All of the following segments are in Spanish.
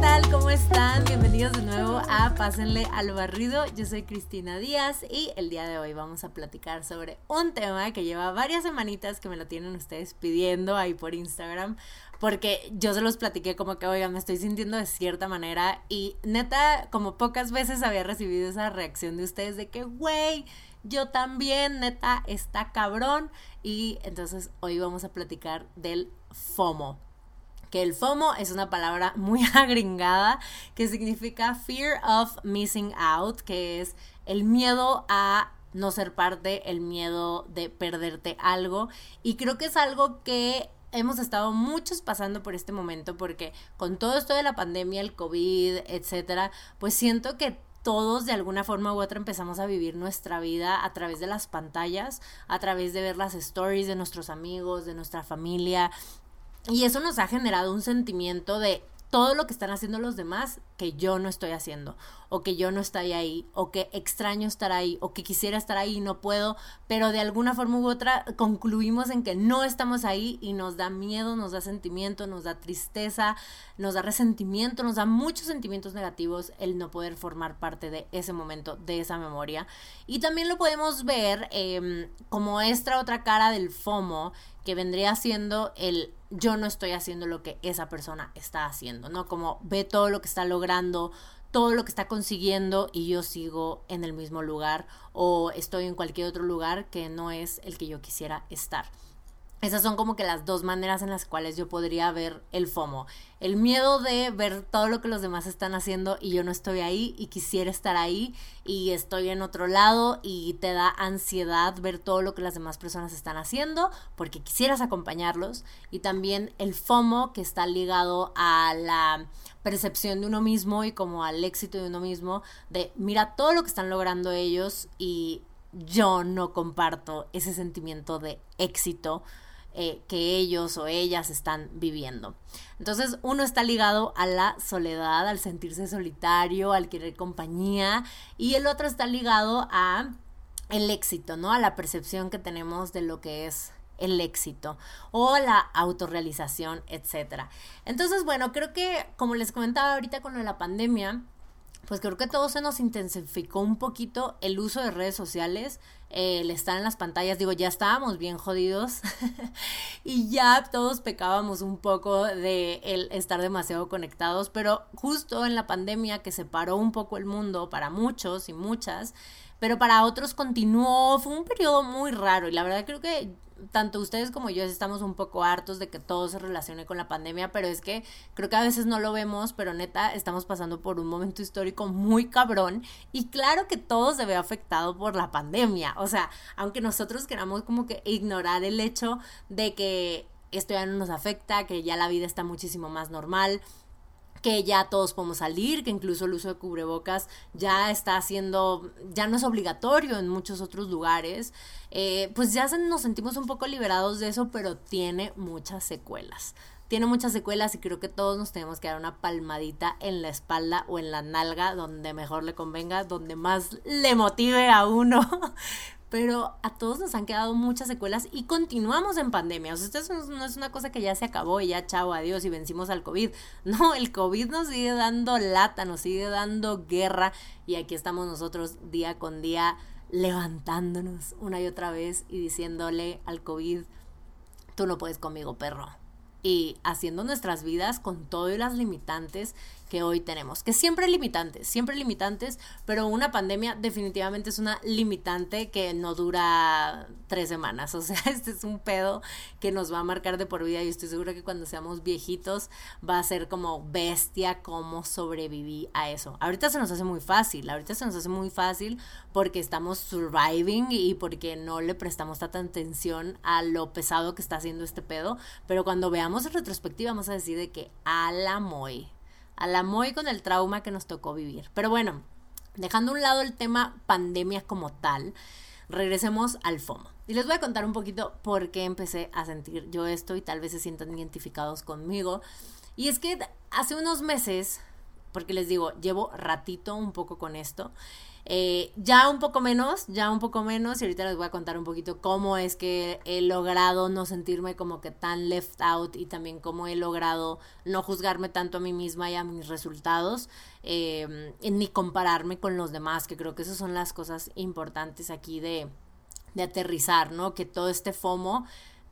tal? ¿Cómo están? Bienvenidos de nuevo a Pásenle al Barrido. Yo soy Cristina Díaz y el día de hoy vamos a platicar sobre un tema que lleva varias semanitas que me lo tienen ustedes pidiendo ahí por Instagram. Porque yo se los platiqué como que, oigan, me estoy sintiendo de cierta manera. Y neta, como pocas veces había recibido esa reacción de ustedes de que, güey, yo también, neta, está cabrón. Y entonces hoy vamos a platicar del FOMO que el FOMO es una palabra muy agringada que significa Fear of Missing Out, que es el miedo a no ser parte, el miedo de perderte algo. Y creo que es algo que hemos estado muchos pasando por este momento porque con todo esto de la pandemia, el COVID, etcétera, pues siento que todos de alguna forma u otra empezamos a vivir nuestra vida a través de las pantallas, a través de ver las stories de nuestros amigos, de nuestra familia, y eso nos ha generado un sentimiento de todo lo que están haciendo los demás que yo no estoy haciendo, o que yo no estoy ahí, o que extraño estar ahí, o que quisiera estar ahí y no puedo, pero de alguna forma u otra concluimos en que no estamos ahí y nos da miedo, nos da sentimiento, nos da tristeza, nos da resentimiento, nos da muchos sentimientos negativos el no poder formar parte de ese momento, de esa memoria. Y también lo podemos ver em, como esta otra cara del FOMO, que vendría siendo el yo no estoy haciendo lo que esa persona está haciendo, ¿no? Como ve todo lo que está logrando, todo lo que está consiguiendo y yo sigo en el mismo lugar o estoy en cualquier otro lugar que no es el que yo quisiera estar. Esas son como que las dos maneras en las cuales yo podría ver el FOMO. El miedo de ver todo lo que los demás están haciendo y yo no estoy ahí y quisiera estar ahí y estoy en otro lado y te da ansiedad ver todo lo que las demás personas están haciendo porque quisieras acompañarlos. Y también el FOMO que está ligado a la percepción de uno mismo y como al éxito de uno mismo de mira todo lo que están logrando ellos y yo no comparto ese sentimiento de éxito eh, que ellos o ellas están viviendo. Entonces uno está ligado a la soledad, al sentirse solitario, al querer compañía y el otro está ligado a el éxito, ¿no? A la percepción que tenemos de lo que es el éxito o la autorrealización, etcétera. Entonces, bueno, creo que como les comentaba ahorita con la pandemia, pues creo que todo se nos intensificó un poquito el uso de redes sociales, el estar en las pantallas, digo, ya estábamos bien jodidos y ya todos pecábamos un poco de el estar demasiado conectados, pero justo en la pandemia que separó un poco el mundo para muchos y muchas, pero para otros continuó, fue un periodo muy raro y la verdad creo que tanto ustedes como yo estamos un poco hartos de que todo se relacione con la pandemia, pero es que creo que a veces no lo vemos, pero neta estamos pasando por un momento histórico muy cabrón y claro que todo se ve afectado por la pandemia, o sea, aunque nosotros queramos como que ignorar el hecho de que esto ya no nos afecta, que ya la vida está muchísimo más normal, que ya todos podemos salir, que incluso el uso de cubrebocas ya está haciendo, ya no es obligatorio en muchos otros lugares, eh, pues ya nos sentimos un poco liberados de eso, pero tiene muchas secuelas. Tiene muchas secuelas y creo que todos nos tenemos que dar una palmadita en la espalda o en la nalga, donde mejor le convenga, donde más le motive a uno, pero a todos nos han quedado muchas secuelas y continuamos en pandemia. O sea, esto no es una cosa que ya se acabó y ya chao, adiós y vencimos al COVID. No, el COVID nos sigue dando lata, nos sigue dando guerra y aquí estamos nosotros día con día levantándonos una y otra vez y diciéndole al COVID, tú no puedes conmigo, perro. Y haciendo nuestras vidas con todas las limitantes que hoy tenemos, que siempre limitantes, siempre limitantes, pero una pandemia definitivamente es una limitante que no dura tres semanas, o sea, este es un pedo que nos va a marcar de por vida y estoy segura que cuando seamos viejitos va a ser como bestia cómo sobreviví a eso. Ahorita se nos hace muy fácil, ahorita se nos hace muy fácil porque estamos surviving y porque no le prestamos tanta atención a lo pesado que está haciendo este pedo, pero cuando veamos en retrospectiva vamos a decir de que a la moy a la muy con el trauma que nos tocó vivir. Pero bueno, dejando a un lado el tema pandemia como tal, regresemos al FOMO. Y les voy a contar un poquito por qué empecé a sentir yo esto y tal vez se sientan identificados conmigo. Y es que hace unos meses, porque les digo, llevo ratito un poco con esto, Eh, ya un poco menos, ya un poco menos, y ahorita les voy a contar un poquito cómo es que he logrado no sentirme como que tan left out y también cómo he logrado no juzgarme tanto a mí misma y a mis resultados, eh, ni compararme con los demás, que creo que esas son las cosas importantes aquí de, de aterrizar, ¿no? Que todo este FOMO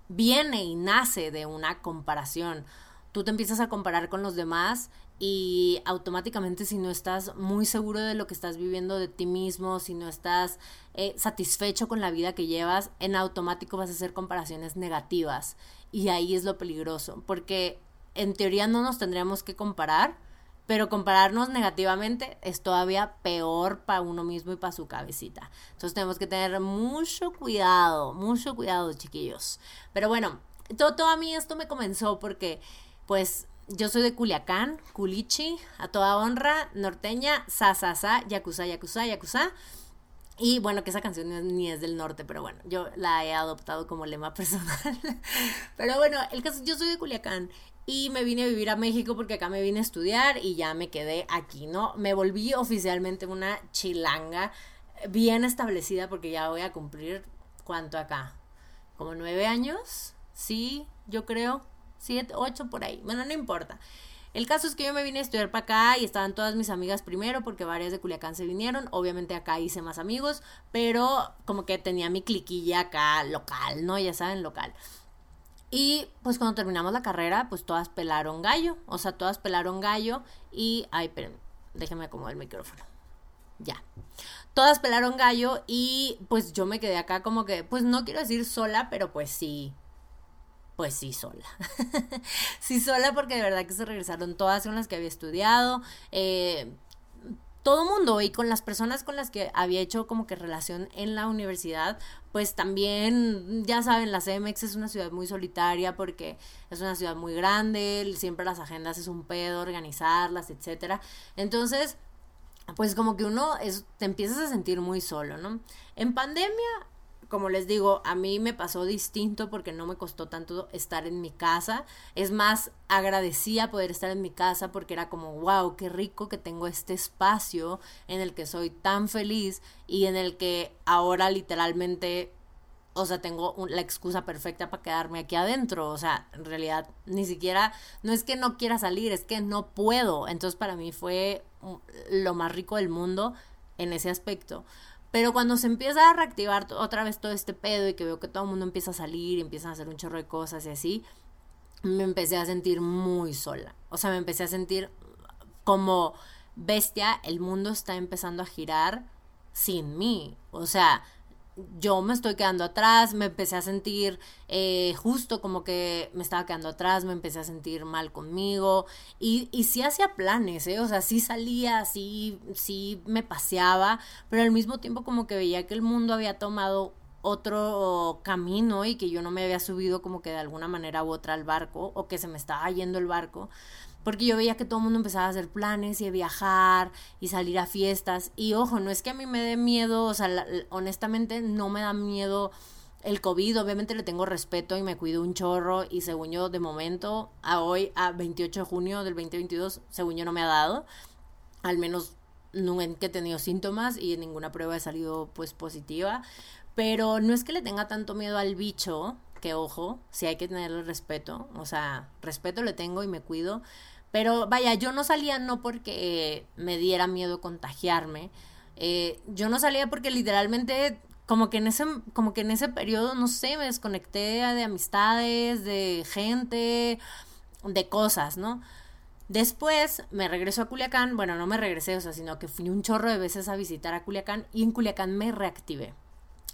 viene y nace de una comparación. Tú te empiezas a comparar con los demás y automáticamente si no estás muy seguro de lo que estás viviendo de ti mismo, si no estás eh, satisfecho con la vida que llevas, en automático vas a hacer comparaciones negativas y ahí es lo peligroso, porque en teoría no nos tendríamos que comparar, pero compararnos negativamente es todavía peor para uno mismo y para su cabecita. Entonces tenemos que tener mucho cuidado, mucho cuidado chiquillos. Pero bueno, todo, todo a mí esto me comenzó porque pues yo soy de Culiacán, Culichi, a toda honra, norteña, sa, sa, sa, yakuza, yakuza, yakuza. Y bueno, que esa canción ni es del norte, pero bueno, yo la he adoptado como lema personal. pero bueno, el caso, yo soy de Culiacán y me vine a vivir a México porque acá me vine a estudiar y ya me quedé aquí, ¿no? Me volví oficialmente una chilanga bien establecida porque ya voy a cumplir, ¿cuánto acá? ¿Como nueve años? Sí, yo creo siete, ocho por ahí. Bueno, no importa. El caso es que yo me vine a estudiar para acá y estaban todas mis amigas primero porque varias de Culiacán se vinieron. Obviamente acá hice más amigos, pero como que tenía mi cliquilla acá local, ¿no? Ya saben, local. Y pues cuando terminamos la carrera, pues todas pelaron gallo. O sea, todas pelaron gallo y... Ay, pero déjenme acomodar el micrófono. Ya. Todas pelaron gallo y pues yo me quedé acá como que, pues no quiero decir sola, pero pues sí, pues sí sola. sí sola porque de verdad que se regresaron todas con las que había estudiado. Eh, todo mundo y con las personas con las que había hecho como que relación en la universidad, pues también, ya saben, la CMX es una ciudad muy solitaria porque es una ciudad muy grande, siempre las agendas es un pedo, organizarlas, etcétera. Entonces, pues como que uno es, te empiezas a sentir muy solo, ¿no? En pandemia como les digo, a mí me pasó distinto porque no me costó tanto estar en mi casa. Es más, agradecía poder estar en mi casa porque era como, wow, qué rico que tengo este espacio en el que soy tan feliz y en el que ahora literalmente, o sea, tengo la excusa perfecta para quedarme aquí adentro. O sea, en realidad ni siquiera, no es que no quiera salir, es que no puedo. Entonces para mí fue lo más rico del mundo en ese aspecto. Pero cuando se empieza a reactivar otra vez todo este pedo y que veo que todo el mundo empieza a salir y empiezan a hacer un chorro de cosas y así, me empecé a sentir muy sola. O sea, me empecé a sentir como bestia, el mundo está empezando a girar sin mí. O sea, yo me estoy quedando atrás, me empecé a sentir eh, justo como que me estaba quedando atrás, me empecé a sentir mal conmigo y, y sí hacía planes, ¿eh? o sea, sí salía, sí, sí me paseaba, pero al mismo tiempo como que veía que el mundo había tomado otro camino y que yo no me había subido como que de alguna manera u otra al barco o que se me estaba yendo el barco porque yo veía que todo el mundo empezaba a hacer planes y a viajar y salir a fiestas. Y ojo, no es que a mí me dé miedo, o sea, honestamente no me da miedo el COVID, obviamente le tengo respeto y me cuido un chorro y según yo de momento, a hoy, a 28 de junio del 2022, según yo no me ha dado, al menos nunca he tenido síntomas y en ninguna prueba he salido pues positiva, pero no es que le tenga tanto miedo al bicho, que ojo, sí hay que tenerle respeto, o sea, respeto le tengo y me cuido, pero vaya, yo no salía no porque me diera miedo contagiarme. Eh, yo no salía porque literalmente como que en ese como que en ese periodo no sé me desconecté de amistades de gente de cosas no después me regreso a Culiacán bueno no me regresé o sea sino que fui un chorro de veces a visitar a Culiacán y en Culiacán me reactivé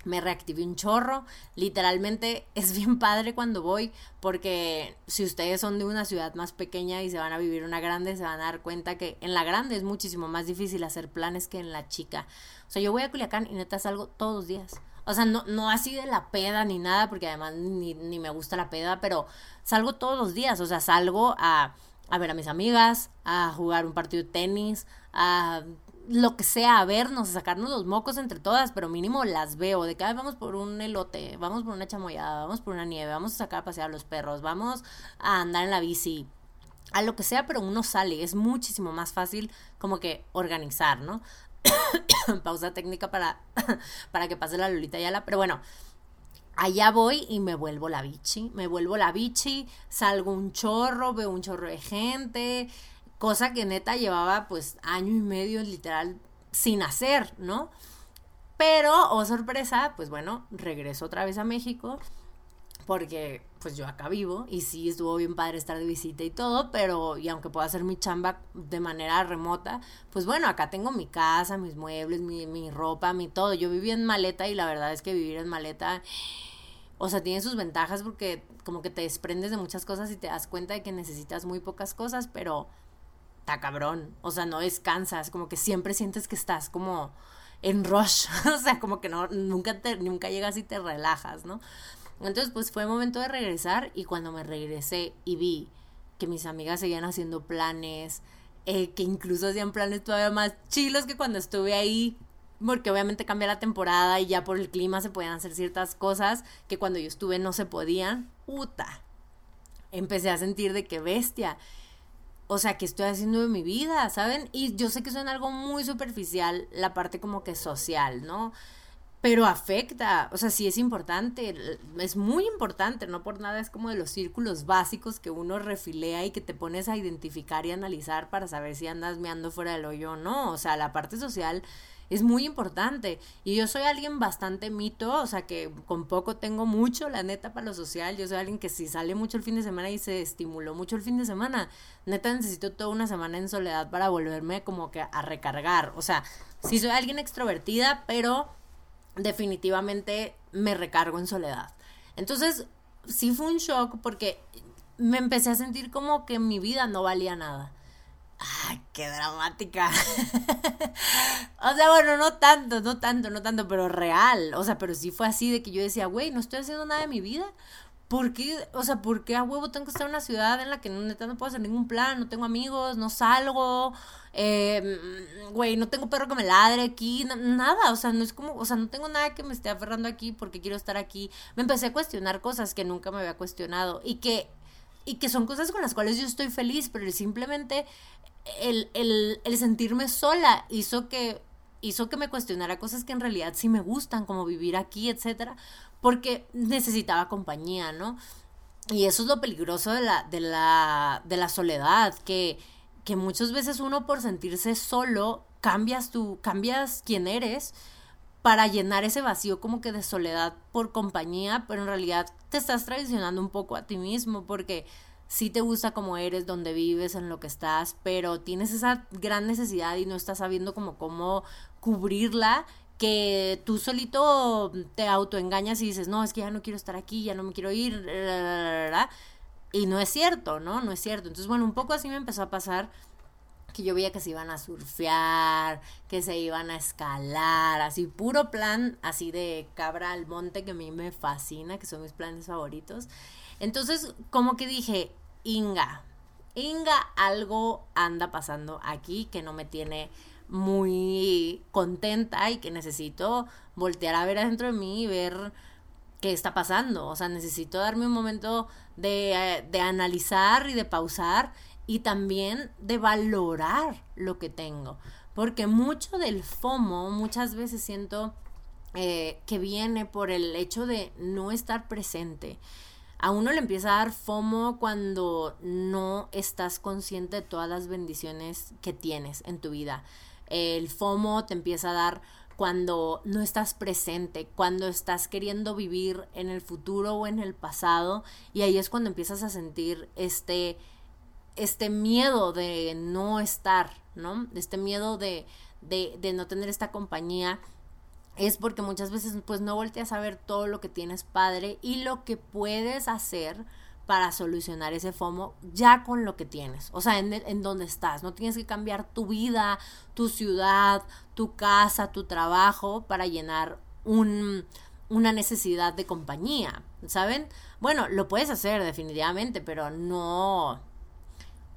me reactivé un chorro. Literalmente es bien padre cuando voy porque si ustedes son de una ciudad más pequeña y se van a vivir una grande, se van a dar cuenta que en la grande es muchísimo más difícil hacer planes que en la chica. O sea, yo voy a Culiacán y neta salgo todos los días. O sea, no, no así de la peda ni nada, porque además ni, ni me gusta la peda, pero salgo todos los días. O sea, salgo a, a ver a mis amigas, a jugar un partido de tenis, a lo que sea, a vernos, a sacarnos los mocos entre todas, pero mínimo las veo, de que vamos por un elote, vamos por una chamoyada, vamos por una nieve, vamos a sacar a pasear a los perros, vamos a andar en la bici, a lo que sea, pero uno sale, es muchísimo más fácil como que organizar, ¿no? Pausa técnica para, para que pase la Lolita Yala. Pero bueno, allá voy y me vuelvo la bichi. Me vuelvo la bichi, salgo un chorro, veo un chorro de gente. Cosa que neta llevaba pues año y medio literal sin hacer, ¿no? Pero, oh sorpresa, pues bueno, regreso otra vez a México porque pues yo acá vivo y sí estuvo bien padre estar de visita y todo, pero y aunque pueda hacer mi chamba de manera remota, pues bueno, acá tengo mi casa, mis muebles, mi, mi ropa, mi todo. Yo viví en maleta y la verdad es que vivir en maleta, o sea, tiene sus ventajas porque como que te desprendes de muchas cosas y te das cuenta de que necesitas muy pocas cosas, pero está cabrón, o sea, no descansas, como que siempre sientes que estás como en rush, o sea, como que no, nunca, te, nunca llegas y te relajas, ¿no? Entonces, pues fue momento de regresar y cuando me regresé y vi que mis amigas seguían haciendo planes, eh, que incluso hacían planes todavía más chilos que cuando estuve ahí, porque obviamente cambia la temporada y ya por el clima se podían hacer ciertas cosas que cuando yo estuve no se podían. Puta. Empecé a sentir de qué bestia. O sea, ¿qué estoy haciendo de mi vida? ¿Saben? Y yo sé que suena algo muy superficial, la parte como que social, ¿no? pero afecta, o sea, sí es importante, es muy importante, no por nada es como de los círculos básicos que uno refilea y que te pones a identificar y analizar para saber si andas meando fuera del hoyo o no, o sea, la parte social es muy importante y yo soy alguien bastante mito, o sea, que con poco tengo mucho, la neta, para lo social, yo soy alguien que si sale mucho el fin de semana y se estimuló mucho el fin de semana, neta necesito toda una semana en soledad para volverme como que a recargar, o sea, sí soy alguien extrovertida, pero definitivamente me recargo en soledad. Entonces, sí fue un shock porque me empecé a sentir como que mi vida no valía nada. ¡Ay, qué dramática! o sea, bueno, no tanto, no tanto, no tanto, pero real. O sea, pero sí fue así de que yo decía, güey, no estoy haciendo nada de mi vida. ¿Por qué? O sea, ¿por qué a huevo tengo que estar en una ciudad en la que neta no puedo hacer ningún plan? No tengo amigos, no salgo, eh, güey, no tengo perro que me ladre aquí, nada, o sea, no es como, o sea, no tengo nada que me esté aferrando aquí porque quiero estar aquí. Me empecé a cuestionar cosas que nunca me había cuestionado y que, y que son cosas con las cuales yo estoy feliz, pero simplemente el, el, el sentirme sola hizo que hizo que me cuestionara cosas que en realidad sí me gustan, como vivir aquí, etcétera, porque necesitaba compañía, ¿no? Y eso es lo peligroso de la, de la, de la soledad, que, que muchas veces uno por sentirse solo cambias tu, cambias quién eres para llenar ese vacío como que de soledad por compañía, pero en realidad te estás traicionando un poco a ti mismo porque sí te gusta como eres, donde vives, en lo que estás, pero tienes esa gran necesidad y no estás sabiendo como cómo cubrirla que tú solito te autoengañas y dices, no, es que ya no quiero estar aquí, ya no me quiero ir, y no es cierto, ¿no? No es cierto. Entonces, bueno, un poco así me empezó a pasar que yo veía que se iban a surfear, que se iban a escalar, así puro plan, así de cabra al monte que a mí me fascina, que son mis planes favoritos. Entonces, como que dije, Inga, Inga, algo anda pasando aquí que no me tiene muy contenta y que necesito voltear a ver adentro de mí y ver qué está pasando. O sea, necesito darme un momento de, de analizar y de pausar y también de valorar lo que tengo. Porque mucho del FOMO muchas veces siento eh, que viene por el hecho de no estar presente. A uno le empieza a dar FOMO cuando no estás consciente de todas las bendiciones que tienes en tu vida. El FOMO te empieza a dar cuando no estás presente, cuando estás queriendo vivir en el futuro o en el pasado y ahí es cuando empiezas a sentir este este miedo de no estar, ¿no? Este miedo de, de, de no tener esta compañía es porque muchas veces pues no volteas a ver todo lo que tienes padre y lo que puedes hacer para solucionar ese FOMO ya con lo que tienes, o sea, en, en donde estás. No tienes que cambiar tu vida, tu ciudad, tu casa, tu trabajo para llenar un, una necesidad de compañía, ¿saben? Bueno, lo puedes hacer definitivamente, pero no,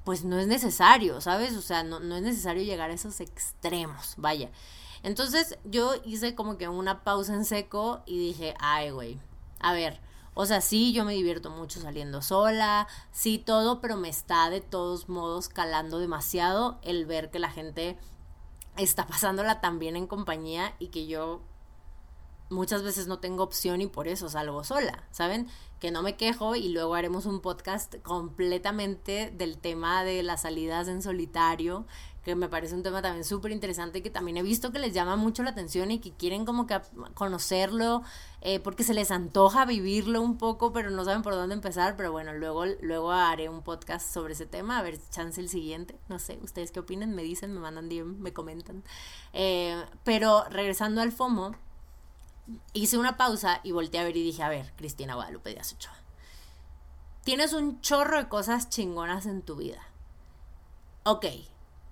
pues no es necesario, ¿sabes? O sea, no, no es necesario llegar a esos extremos, vaya. Entonces yo hice como que una pausa en seco y dije, ay, güey, a ver, o sea, sí, yo me divierto mucho saliendo sola, sí, todo, pero me está de todos modos calando demasiado el ver que la gente está pasándola también en compañía y que yo muchas veces no tengo opción y por eso salgo sola, ¿saben? Que no me quejo y luego haremos un podcast completamente del tema de las salidas en solitario, que me parece un tema también súper interesante que también he visto que les llama mucho la atención y que quieren como que conocerlo eh, porque se les antoja vivirlo un poco pero no saben por dónde empezar. Pero bueno luego luego haré un podcast sobre ese tema a ver chance el siguiente no sé ustedes qué opinan me dicen me mandan DM me comentan. Eh, pero regresando al FOMO hice una pausa y volteé a ver y dije, a ver, Cristina Guadalupe Díaz Ochoa, tienes un chorro de cosas chingonas en tu vida. Ok,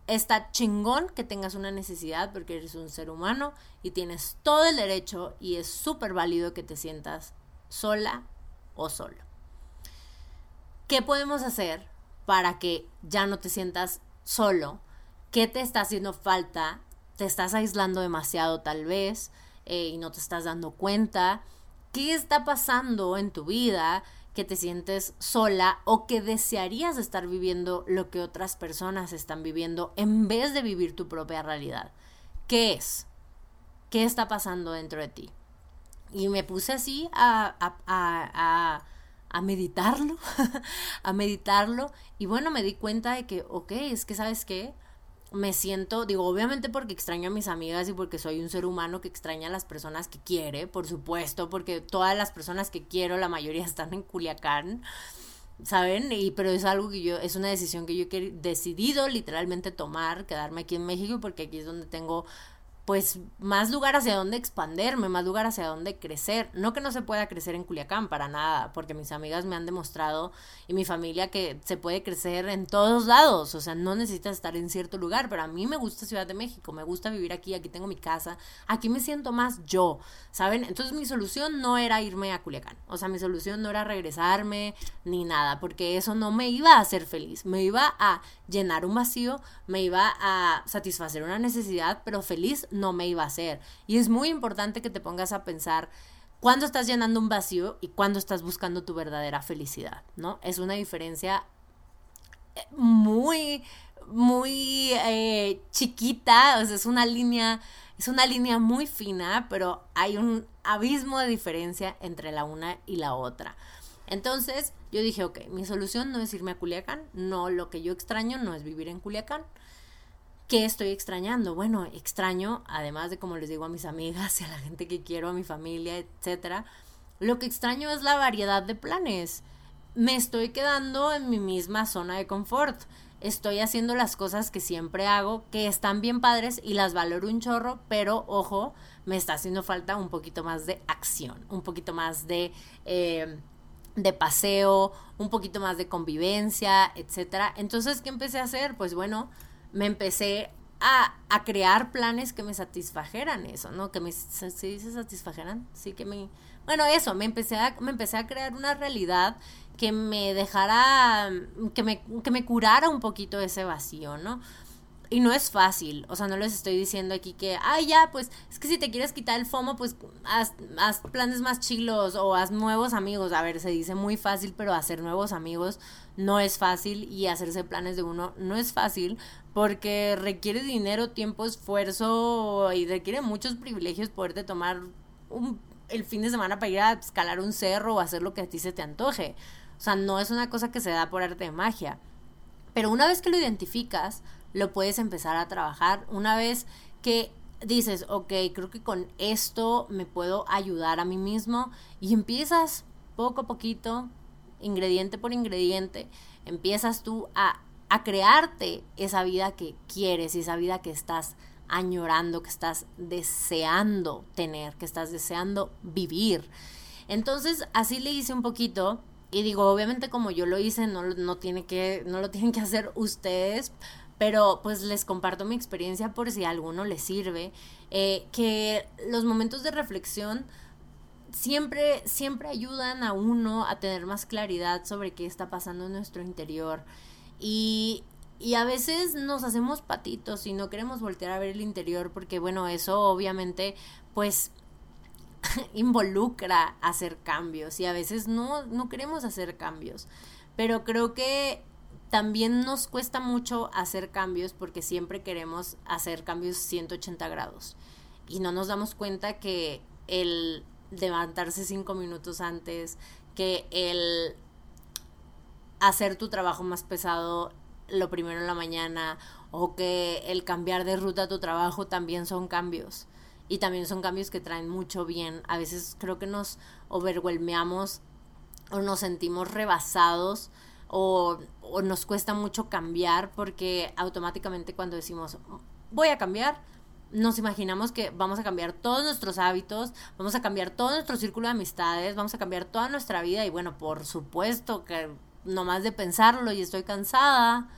está chingón que tengas una necesidad porque eres un ser humano y tienes todo el derecho y es súper válido que te sientas sola o solo. ¿Qué podemos hacer para que ya no te sientas solo? ¿Qué te está haciendo falta? ¿Te estás aislando demasiado tal vez? Eh, y no te estás dando cuenta. ¿Qué está pasando en tu vida que te sientes sola o que desearías estar viviendo lo que otras personas están viviendo en vez de vivir tu propia realidad? ¿Qué es? ¿Qué está pasando dentro de ti? Y me puse así a, a, a, a meditarlo, a meditarlo. Y bueno, me di cuenta de que, ok, es que sabes qué, me siento, digo, obviamente porque extraño a mis amigas y porque soy un ser humano que extraña a las personas que quiere, por supuesto, porque todas las personas que quiero, la mayoría están en Culiacán, ¿saben? Y pero es algo que yo, es una decisión que yo he decidido literalmente tomar, quedarme aquí en México, porque aquí es donde tengo pues más lugar hacia donde expanderme, más lugar hacia donde crecer. No que no se pueda crecer en Culiacán, para nada, porque mis amigas me han demostrado y mi familia que se puede crecer en todos lados, o sea, no necesitas estar en cierto lugar, pero a mí me gusta Ciudad de México, me gusta vivir aquí, aquí tengo mi casa, aquí me siento más yo, ¿saben? Entonces mi solución no era irme a Culiacán, o sea, mi solución no era regresarme ni nada, porque eso no me iba a hacer feliz, me iba a llenar un vacío, me iba a satisfacer una necesidad, pero feliz no me iba a hacer. Y es muy importante que te pongas a pensar cuándo estás llenando un vacío y cuándo estás buscando tu verdadera felicidad, ¿no? Es una diferencia eh, muy, muy eh, chiquita, o sea, es una línea, es una línea muy fina, pero hay un abismo de diferencia entre la una y la otra. Entonces yo dije, ok, mi solución no es irme a Culiacán, no, lo que yo extraño no es vivir en Culiacán. ¿Qué estoy extrañando? Bueno, extraño, además de como les digo a mis amigas y a la gente que quiero, a mi familia, etcétera, lo que extraño es la variedad de planes. Me estoy quedando en mi misma zona de confort. Estoy haciendo las cosas que siempre hago, que están bien padres y las valoro un chorro, pero ojo, me está haciendo falta un poquito más de acción, un poquito más de, eh, de paseo, un poquito más de convivencia, etcétera. Entonces, ¿qué empecé a hacer? Pues bueno, me empecé a, a, crear planes que me satisfajeran eso, ¿no? Que me, ¿se satisfajeran? Sí, que me... Bueno, eso, me empecé a, me empecé a crear una realidad que me dejara, que me, que me curara un poquito ese vacío, ¿no? Y no es fácil, o sea, no les estoy diciendo aquí que, ay, ya, pues es que si te quieres quitar el FOMO, pues haz, haz, planes más chilos o haz nuevos amigos. A ver, se dice muy fácil, pero hacer nuevos amigos no es fácil y hacerse planes de uno no es fácil porque requiere dinero, tiempo, esfuerzo y requiere muchos privilegios poderte tomar un, el fin de semana para ir a escalar un cerro o hacer lo que a ti se te antoje. O sea, no es una cosa que se da por arte de magia. Pero una vez que lo identificas, lo puedes empezar a trabajar. Una vez que dices, ok, creo que con esto me puedo ayudar a mí mismo y empiezas poco a poquito, ingrediente por ingrediente, empiezas tú a, a crearte esa vida que quieres y esa vida que estás añorando, que estás deseando tener, que estás deseando vivir. Entonces, así le hice un poquito y digo, obviamente como yo lo hice, no, no, tiene que, no lo tienen que hacer ustedes, pero pues les comparto mi experiencia por si a alguno les sirve, eh, que los momentos de reflexión siempre, siempre ayudan a uno a tener más claridad sobre qué está pasando en nuestro interior. Y, y a veces nos hacemos patitos y no queremos voltear a ver el interior porque, bueno, eso obviamente, pues involucra hacer cambios y a veces no, no queremos hacer cambios. Pero creo que también nos cuesta mucho hacer cambios porque siempre queremos hacer cambios 180 grados y no nos damos cuenta que el levantarse cinco minutos antes, que el hacer tu trabajo más pesado lo primero en la mañana o que el cambiar de ruta a tu trabajo también son cambios y también son cambios que traen mucho bien. A veces creo que nos overwhelmeamos o nos sentimos rebasados o, o nos cuesta mucho cambiar porque automáticamente cuando decimos voy a cambiar, nos imaginamos que vamos a cambiar todos nuestros hábitos, vamos a cambiar todo nuestro círculo de amistades, vamos a cambiar toda nuestra vida y bueno, por supuesto que nomás de pensarlo y estoy cansada.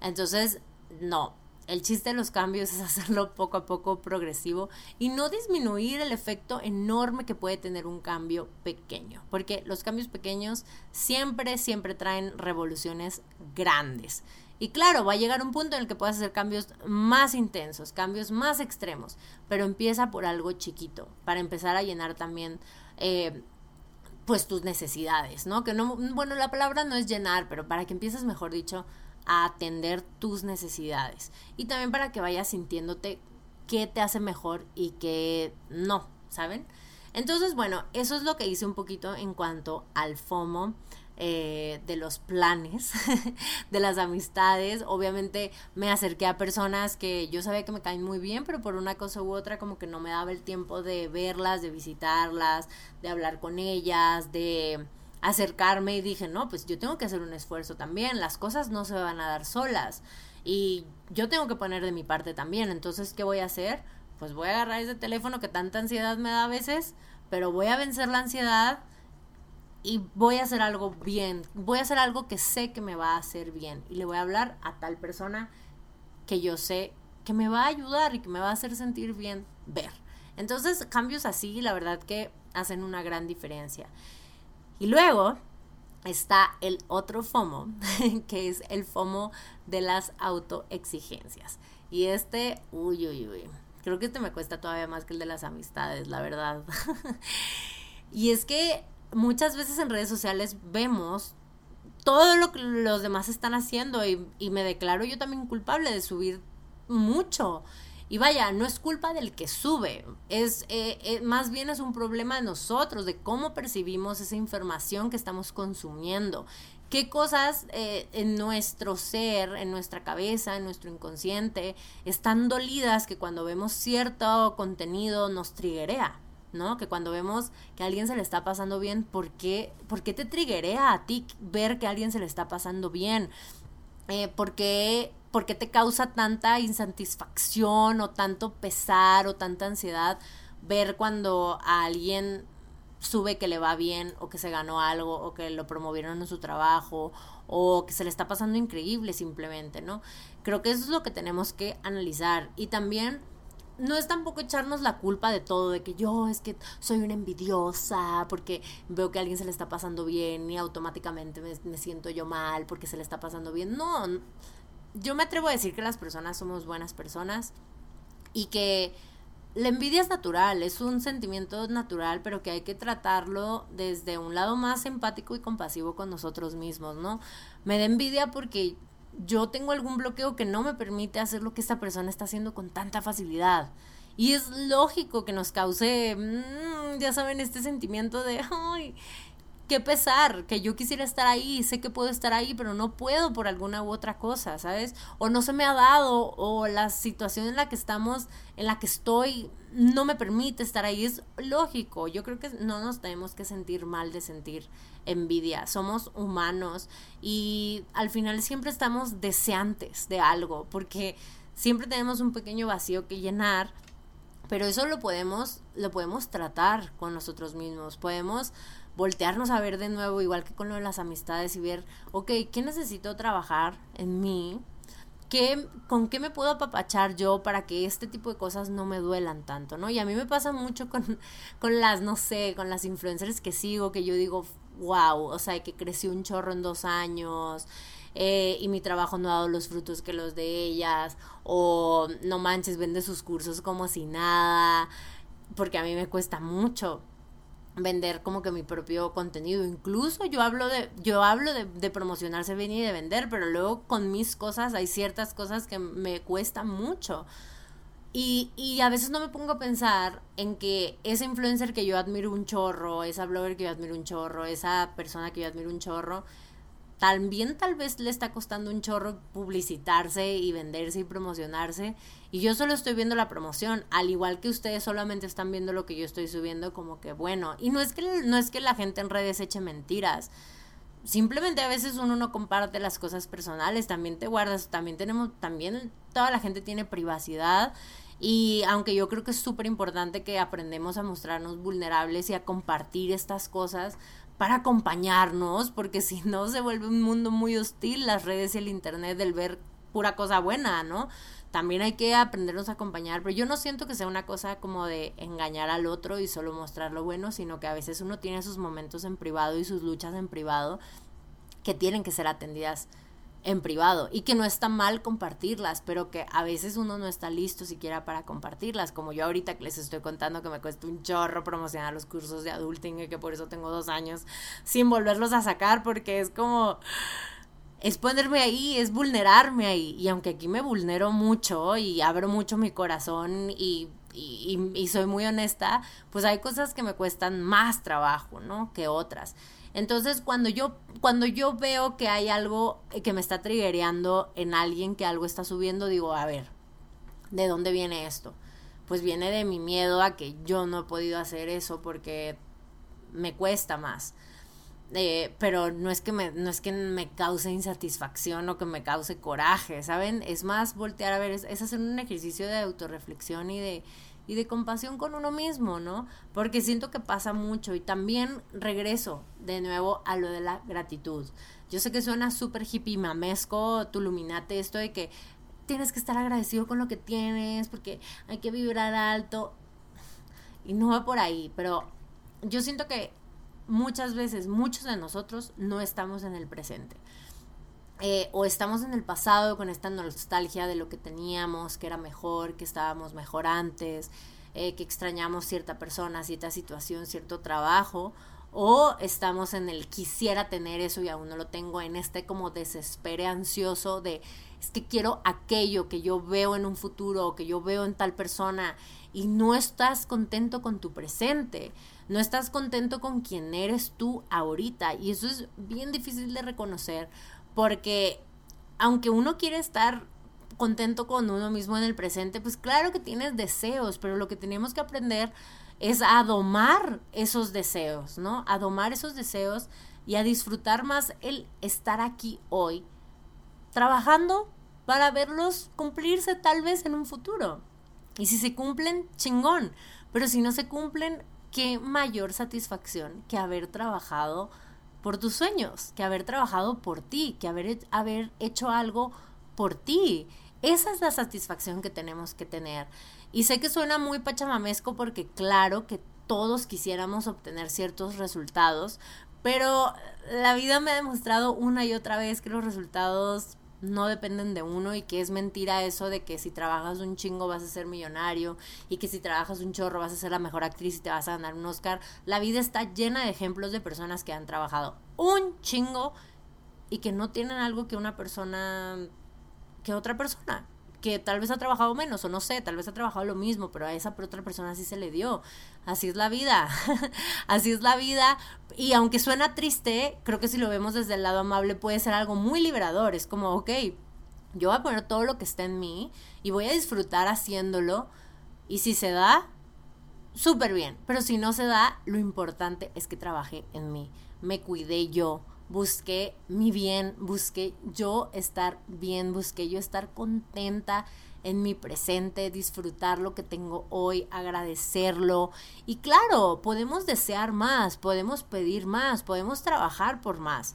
Entonces, no, el chiste de los cambios es hacerlo poco a poco progresivo y no disminuir el efecto enorme que puede tener un cambio pequeño, porque los cambios pequeños siempre, siempre traen revoluciones grandes. Y claro, va a llegar un punto en el que puedas hacer cambios más intensos, cambios más extremos, pero empieza por algo chiquito, para empezar a llenar también eh, pues tus necesidades, ¿no? Que no, bueno, la palabra no es llenar, pero para que empieces, mejor dicho, a atender tus necesidades. Y también para que vayas sintiéndote qué te hace mejor y qué no, ¿saben? Entonces, bueno, eso es lo que hice un poquito en cuanto al FOMO. Eh, de los planes, de las amistades. Obviamente me acerqué a personas que yo sabía que me caen muy bien, pero por una cosa u otra como que no me daba el tiempo de verlas, de visitarlas, de hablar con ellas, de acercarme y dije, no, pues yo tengo que hacer un esfuerzo también, las cosas no se van a dar solas y yo tengo que poner de mi parte también, entonces, ¿qué voy a hacer? Pues voy a agarrar ese teléfono que tanta ansiedad me da a veces, pero voy a vencer la ansiedad y voy a hacer algo bien, voy a hacer algo que sé que me va a hacer bien y le voy a hablar a tal persona que yo sé que me va a ayudar y que me va a hacer sentir bien ver. Entonces, cambios así, la verdad que hacen una gran diferencia. Y luego está el otro FOMO, que es el FOMO de las autoexigencias. Y este, uy, uy, uy, creo que este me cuesta todavía más que el de las amistades, la verdad. y es que muchas veces en redes sociales vemos todo lo que los demás están haciendo y, me declaro yo también culpable de subir mucho. Y vaya, no es culpa del que sube, es eh, eh, más bien es un problema de nosotros, de cómo percibimos esa información que estamos consumiendo. ¿Qué cosas eh, en nuestro ser, en nuestra cabeza, en nuestro inconsciente, están dolidas que cuando vemos cierto contenido nos triguea? ¿no? Que cuando vemos que a alguien se le está pasando bien, ¿por qué, ¿por qué te triguea a ti ver que a alguien se le está pasando bien? Eh, ¿por, qué, ¿Por qué te causa tanta insatisfacción o tanto pesar o tanta ansiedad ver cuando a alguien sube que le va bien o que se ganó algo o que lo promovieron en su trabajo o que se le está pasando increíble simplemente, ¿no? Creo que eso es lo que tenemos que analizar y también no es tampoco echarnos la culpa de todo, de que yo es que soy una envidiosa, porque veo que a alguien se le está pasando bien y automáticamente me, siento yo mal porque se le está pasando bien. No, yo me atrevo a decir que las personas somos buenas personas y que la envidia es natural, es un sentimiento natural, pero que hay que tratarlo desde un lado más empático y compasivo con nosotros mismos, ¿no? Me da envidia porque yo tengo algún bloqueo que no me permite hacer lo que esta persona está haciendo con tanta facilidad. Y es lógico que nos cause, mm, ya saben, este sentimiento de, qué pesar, que yo quisiera estar ahí, sé que puedo estar ahí, pero no puedo por alguna u otra cosa, ¿sabes? O no se me ha dado, o la situación en la que estamos, en la que estoy, no me permite estar ahí. Es lógico, yo creo que no nos tenemos que sentir mal de sentir envidia, somos humanos y al final siempre estamos deseantes de algo, porque siempre tenemos un pequeño vacío que llenar pero eso lo podemos lo podemos tratar con nosotros mismos podemos voltearnos a ver de nuevo, igual que con lo de las amistades y ver, ok, ¿qué necesito trabajar en mí? ¿Qué, ¿Con qué me puedo apapachar yo para que este tipo de cosas no me duelan tanto, no? Y a mí me pasa mucho con, con las, no sé, con las influencers que sigo, que yo digo, wow, o sea, que crecí un chorro en dos años, eh, y mi trabajo no ha dado los frutos que los de ellas, o no manches, vende sus cursos como si nada, porque a mí me cuesta mucho vender como que mi propio contenido. Incluso yo hablo de, yo hablo de, promocionarse bien y de vender, pero luego con mis cosas hay ciertas cosas que me cuestan mucho. Y, y a veces no me pongo a pensar en que ese influencer que yo admiro un chorro, esa blogger que yo admiro un chorro, esa persona que yo admiro un chorro, también tal vez le está costando un chorro publicitarse y venderse y promocionarse. Y yo solo estoy viendo la promoción, al igual que ustedes solamente están viendo lo que yo estoy subiendo como que bueno. Y no es que, no es que la gente en redes eche mentiras. Simplemente a veces uno no comparte las cosas personales, también te guardas, también tenemos, también toda la gente tiene privacidad y aunque yo creo que es súper importante que aprendemos a mostrarnos vulnerables y a compartir estas cosas, para acompañarnos, porque si no se vuelve un mundo muy hostil las redes y el internet del ver pura cosa buena, ¿no? También hay que aprendernos a acompañar, pero yo no siento que sea una cosa como de engañar al otro y solo mostrar lo bueno, sino que a veces uno tiene sus momentos en privado y sus luchas en privado que tienen que ser atendidas en privado y que no está mal compartirlas, pero que a veces uno no está listo siquiera para compartirlas, como yo ahorita que les estoy contando que me cuesta un chorro promocionar los cursos de adulting y que por eso tengo dos años sin volverlos a sacar porque es como es ponerme ahí, es vulnerarme ahí y aunque aquí me vulnero mucho y abro mucho mi corazón y y, y, soy muy honesta, pues hay cosas que me cuestan más trabajo, ¿no? Que otras. Entonces, cuando yo, cuando yo veo que hay algo que me está triggereando en alguien que algo está subiendo, digo, a ver, ¿de dónde viene esto? Pues viene de mi miedo a que yo no he podido hacer eso porque me cuesta más. Eh, pero no es que me, no es que me cause insatisfacción o que me cause coraje, ¿saben? Es más voltear a ver, es, es hacer un ejercicio de autorreflexión y de, y de compasión con uno mismo, ¿no? Porque siento que pasa mucho y también regreso de nuevo a lo de la gratitud. Yo sé que suena súper hippie mamesco, tuluminate esto de que tienes que estar agradecido con lo que tienes porque hay que vibrar alto y no va por ahí, pero yo siento que muchas veces muchos de nosotros no estamos en el presente. Eh, o estamos en el pasado con esta nostalgia de lo que teníamos, que era mejor, que estábamos mejor antes, eh, que extrañamos cierta persona, cierta situación, cierto trabajo, o estamos en el quisiera tener eso y aún no lo tengo, en este como desespere ansioso de es que quiero aquello que yo veo en un futuro o que yo veo en tal persona y no estás contento con tu presente, no estás contento con quien eres tú ahorita y eso es bien difícil de reconocer porque aunque uno quiere estar contento con uno mismo en el presente, pues claro que tienes deseos, pero lo que tenemos que aprender es a domar esos deseos, ¿no? A domar esos deseos y a disfrutar más el estar aquí hoy, trabajando para verlos cumplirse tal vez en un futuro. Y si se cumplen, chingón, pero si no se cumplen, qué mayor satisfacción que haber trabajado por tus sueños, que haber trabajado por ti, que haber, haber hecho algo por ti. Esa es la satisfacción que tenemos que tener. Y sé que suena muy pachamamesco porque claro que todos quisiéramos obtener ciertos resultados, pero la vida me ha demostrado una y otra vez que los resultados no dependen de uno y que es mentira eso de que si trabajas un chingo vas a ser millonario y que si trabajas un chorro vas a ser la mejor actriz y te vas a ganar un Oscar. La vida está llena de ejemplos de personas que han trabajado un chingo y que no tienen algo que una persona, que otra persona que tal vez ha trabajado menos o no sé, tal vez ha trabajado lo mismo, pero a esa otra persona sí se le dio. Así es la vida, así es la vida. Y aunque suena triste, creo que si lo vemos desde el lado amable puede ser algo muy liberador. Es como, ok, yo voy a poner todo lo que está en mí y voy a disfrutar haciéndolo. Y si se da, súper bien. Pero si no se da, lo importante es que trabajé en mí. Me cuidé yo busqué mi bien, busqué yo estar bien, busqué yo estar contenta en mi presente, disfrutar lo que tengo hoy, agradecerlo. Y claro, podemos desear más, podemos pedir más, podemos trabajar por más,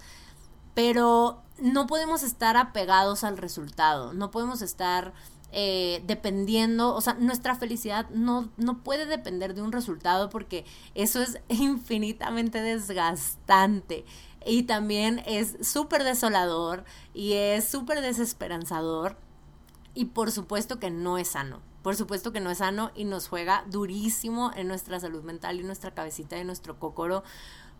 pero no podemos estar apegados al resultado, no podemos estar eh, dependiendo, o sea, nuestra felicidad no, no puede depender de un resultado porque eso es infinitamente desgastante y también es súper desolador y es súper desesperanzador y por supuesto que no es sano. Por supuesto que no es sano y nos juega durísimo en nuestra salud mental y nuestra cabecita y nuestro cocoro.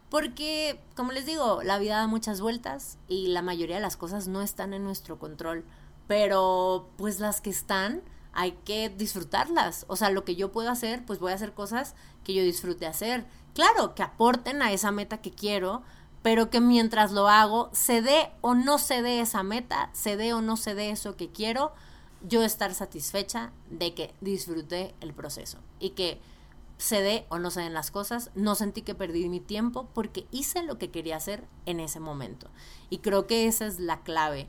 Porque, como les digo, la vida da muchas vueltas y la mayoría de las cosas no están en nuestro control. Pero, pues las que están, hay que disfrutarlas. O sea, lo que yo puedo hacer, pues voy a hacer cosas que yo disfrute hacer. Claro, que aporten a esa meta que quiero, pero que mientras lo hago, se dé o no se dé esa meta, se dé o no se dé eso que quiero, yo estar satisfecha de que disfruté el proceso y que se dé o no se den las cosas, no sentí que perdí mi tiempo porque hice lo que quería hacer en ese momento. Y creo que esa es la clave.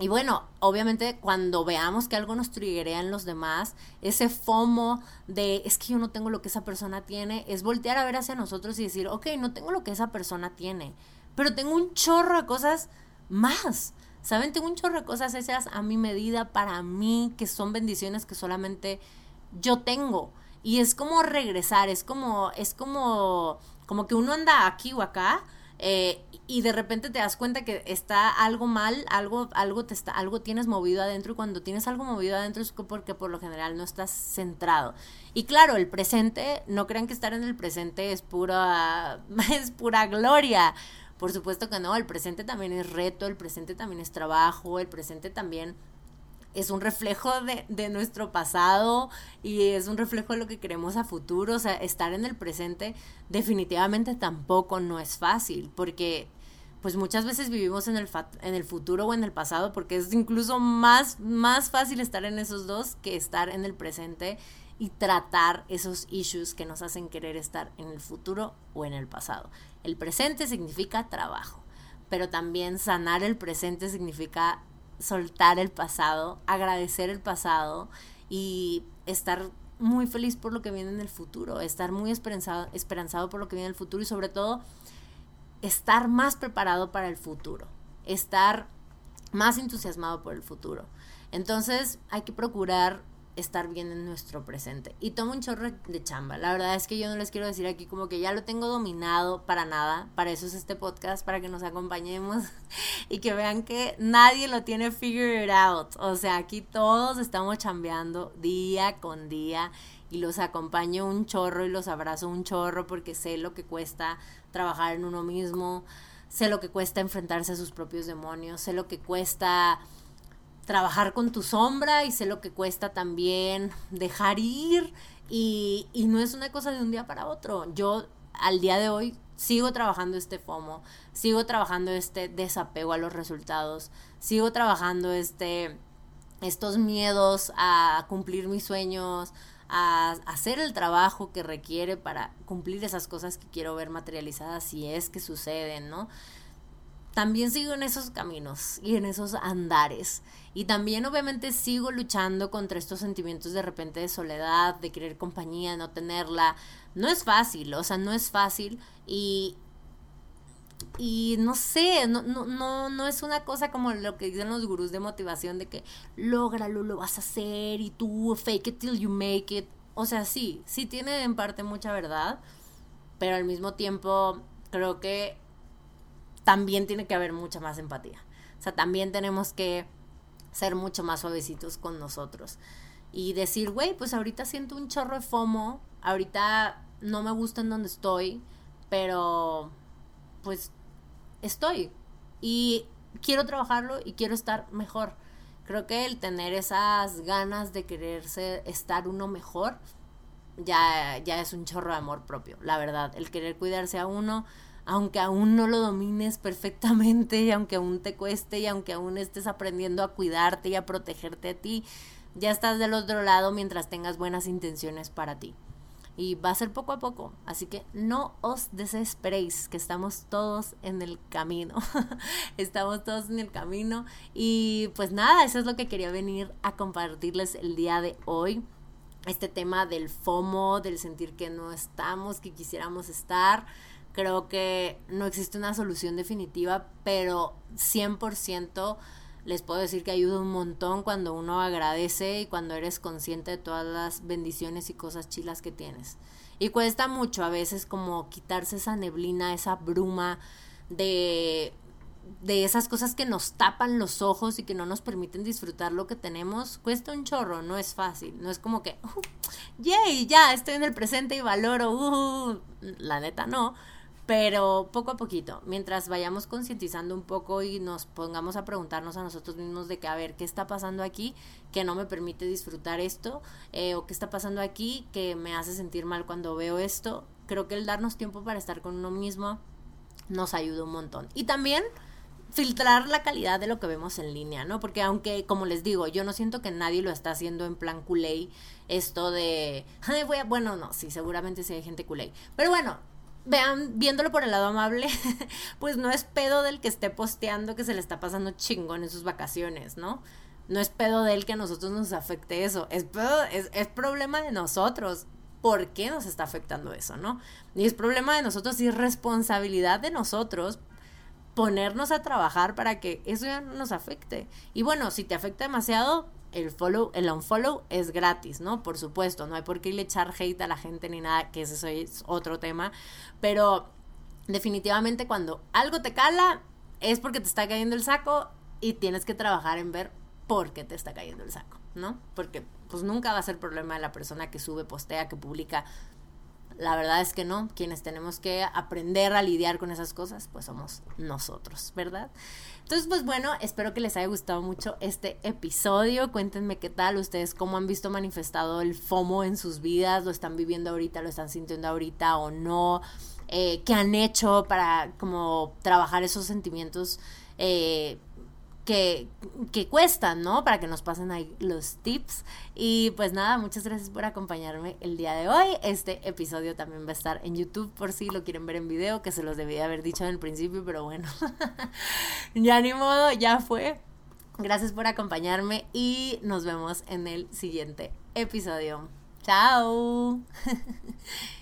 Y bueno, obviamente cuando veamos que algo nos triggerea en los demás, ese FOMO de es que yo no tengo lo que esa persona tiene, es voltear a ver hacia nosotros y decir, ok, no tengo lo que esa persona tiene, pero tengo un chorro de cosas más. ¿Saben? Tengo un chorro de cosas hechas a mi medida para mí, que son bendiciones que solamente yo tengo. Y es como regresar, es como, es como, como que uno anda aquí o acá, eh, y de repente te das cuenta que está algo mal, algo, algo te está, algo tienes movido adentro y cuando tienes algo movido adentro es porque por lo general no estás centrado. Y claro, el presente, no crean que estar en el presente es pura, es pura gloria. Por supuesto que no, el presente también es reto, el presente también es trabajo, el presente también es un reflejo de, nuestro pasado y es un reflejo de lo que queremos a futuro. O sea, estar en el presente definitivamente tampoco no es fácil porque pues muchas veces vivimos en el, en el futuro o en el pasado porque es incluso más, más fácil estar en esos dos que estar en el presente y tratar esos issues que nos hacen querer estar en el futuro o en el pasado. El presente significa trabajo, pero también sanar el presente significa soltar el pasado, agradecer el pasado y estar muy feliz por lo que viene en el futuro, estar muy esperanzado, esperanzado por lo que viene en el futuro y sobre todo estar más preparado para el futuro, estar más entusiasmado por el futuro. Entonces hay que procurar estar bien en nuestro presente. Y tomo un chorro de chamba. La verdad es que yo no les quiero decir aquí como que ya lo tengo dominado para nada. Para eso es este podcast, para que nos acompañemos y que vean que nadie lo tiene figured out. O sea, aquí todos estamos chambeando día con día y los acompaño un chorro y los abrazo un chorro porque sé lo que cuesta trabajar en uno mismo. Sé lo que cuesta enfrentarse a sus propios demonios. Sé lo que cuesta trabajar con tu sombra y sé lo que cuesta también dejar ir y, y, no es una cosa de un día para otro. Yo al día de hoy sigo trabajando este FOMO, sigo trabajando este desapego a los resultados, sigo trabajando este estos miedos a cumplir mis sueños, a hacer el trabajo que requiere para cumplir esas cosas que quiero ver materializadas si es que suceden, ¿no? También sigo en esos caminos y en esos andares. Y también obviamente sigo luchando contra estos sentimientos de repente de soledad, de querer compañía, no tenerla. No es fácil, o sea, no es fácil y y no sé, no, no, no, no es una cosa como lo que dicen los gurús de motivación de que lógralo, lo vas a hacer y tú fake it till you make it. O sea, sí, sí tiene en parte mucha verdad, pero al mismo tiempo creo que también tiene que haber mucha más empatía. O sea, también tenemos que ser mucho más suavecitos con nosotros. Y decir, güey, pues ahorita siento un chorro de FOMO, ahorita no me gusta en donde estoy, pero pues estoy. Y quiero trabajarlo y quiero estar mejor. Creo que el tener esas ganas de quererse estar uno mejor, ya, ya es un chorro de amor propio, la verdad. El querer cuidarse a uno, aunque aún no lo domines perfectamente y aunque aún te cueste y aunque aún estés aprendiendo a cuidarte y a protegerte a ti, ya estás del otro lado mientras tengas buenas intenciones para ti. Y va a ser poco a poco, así que no os desesperéis, que estamos todos en el camino. estamos todos en el camino. Y pues nada, eso es lo que quería venir a compartirles el día de hoy este tema del FOMO, del sentir que no estamos, que quisiéramos estar. Creo que no existe una solución definitiva, pero 100% les puedo decir que ayuda un montón cuando uno agradece y cuando eres consciente de todas las bendiciones y cosas chilas que tienes. Y cuesta mucho a veces como quitarse esa neblina, esa bruma de de esas cosas que nos tapan los ojos y que no nos permiten disfrutar lo que tenemos, cuesta un chorro, no es fácil, no es como que, uh, yay, ya estoy en el presente y valoro, uh, la neta no, pero poco a poquito, mientras vayamos concientizando un poco y nos pongamos a preguntarnos a nosotros mismos de que, a ver, ¿qué está pasando aquí que no me permite disfrutar esto? Eh, ¿O qué está pasando aquí que me hace sentir mal cuando veo esto? Creo que el darnos tiempo para estar con uno mismo nos ayuda un montón. Y también filtrar la calidad de lo que vemos en línea, ¿no? Porque aunque, como les digo, yo no siento que nadie lo está haciendo en plan culé, esto de, voy a, bueno, no, sí, seguramente sí hay gente culé, pero bueno, vean, viéndolo por el lado amable, pues no es pedo del que esté posteando que se le está pasando chingón en sus vacaciones, ¿no? No es pedo de él que a nosotros nos afecte eso, es, es, es problema de nosotros. ¿Por qué nos está afectando eso, no? Y es problema de nosotros y es responsabilidad de nosotros ponernos a trabajar para que eso ya no nos afecte. Y bueno, si te afecta demasiado, el follow, el unfollow es gratis, ¿no? Por supuesto, no hay por qué irle echar hate a la gente ni nada, que eso es otro tema, pero definitivamente cuando algo te cala es porque te está cayendo el saco y tienes que trabajar en ver por qué te está cayendo el saco, ¿no? Porque pues nunca va a ser problema de la persona que sube, postea, que publica la verdad es que no, quienes tenemos que aprender a lidiar con esas cosas, pues somos nosotros, ¿verdad? Entonces, pues bueno, espero que les haya gustado mucho este episodio. Cuéntenme qué tal, ustedes cómo han visto manifestado el FOMO en sus vidas, lo están viviendo ahorita, lo están sintiendo ahorita o no, eh, qué han hecho para como trabajar esos sentimientos. Eh, que, que cuestan, ¿no? Para que nos pasen ahí los tips. Y pues nada, muchas gracias por acompañarme el día de hoy. Este episodio también va a estar en YouTube por si lo quieren ver en video, que se los debía haber dicho en el principio, pero bueno, ya ni modo, ya fue. Gracias por acompañarme y nos vemos en el siguiente episodio. Chao.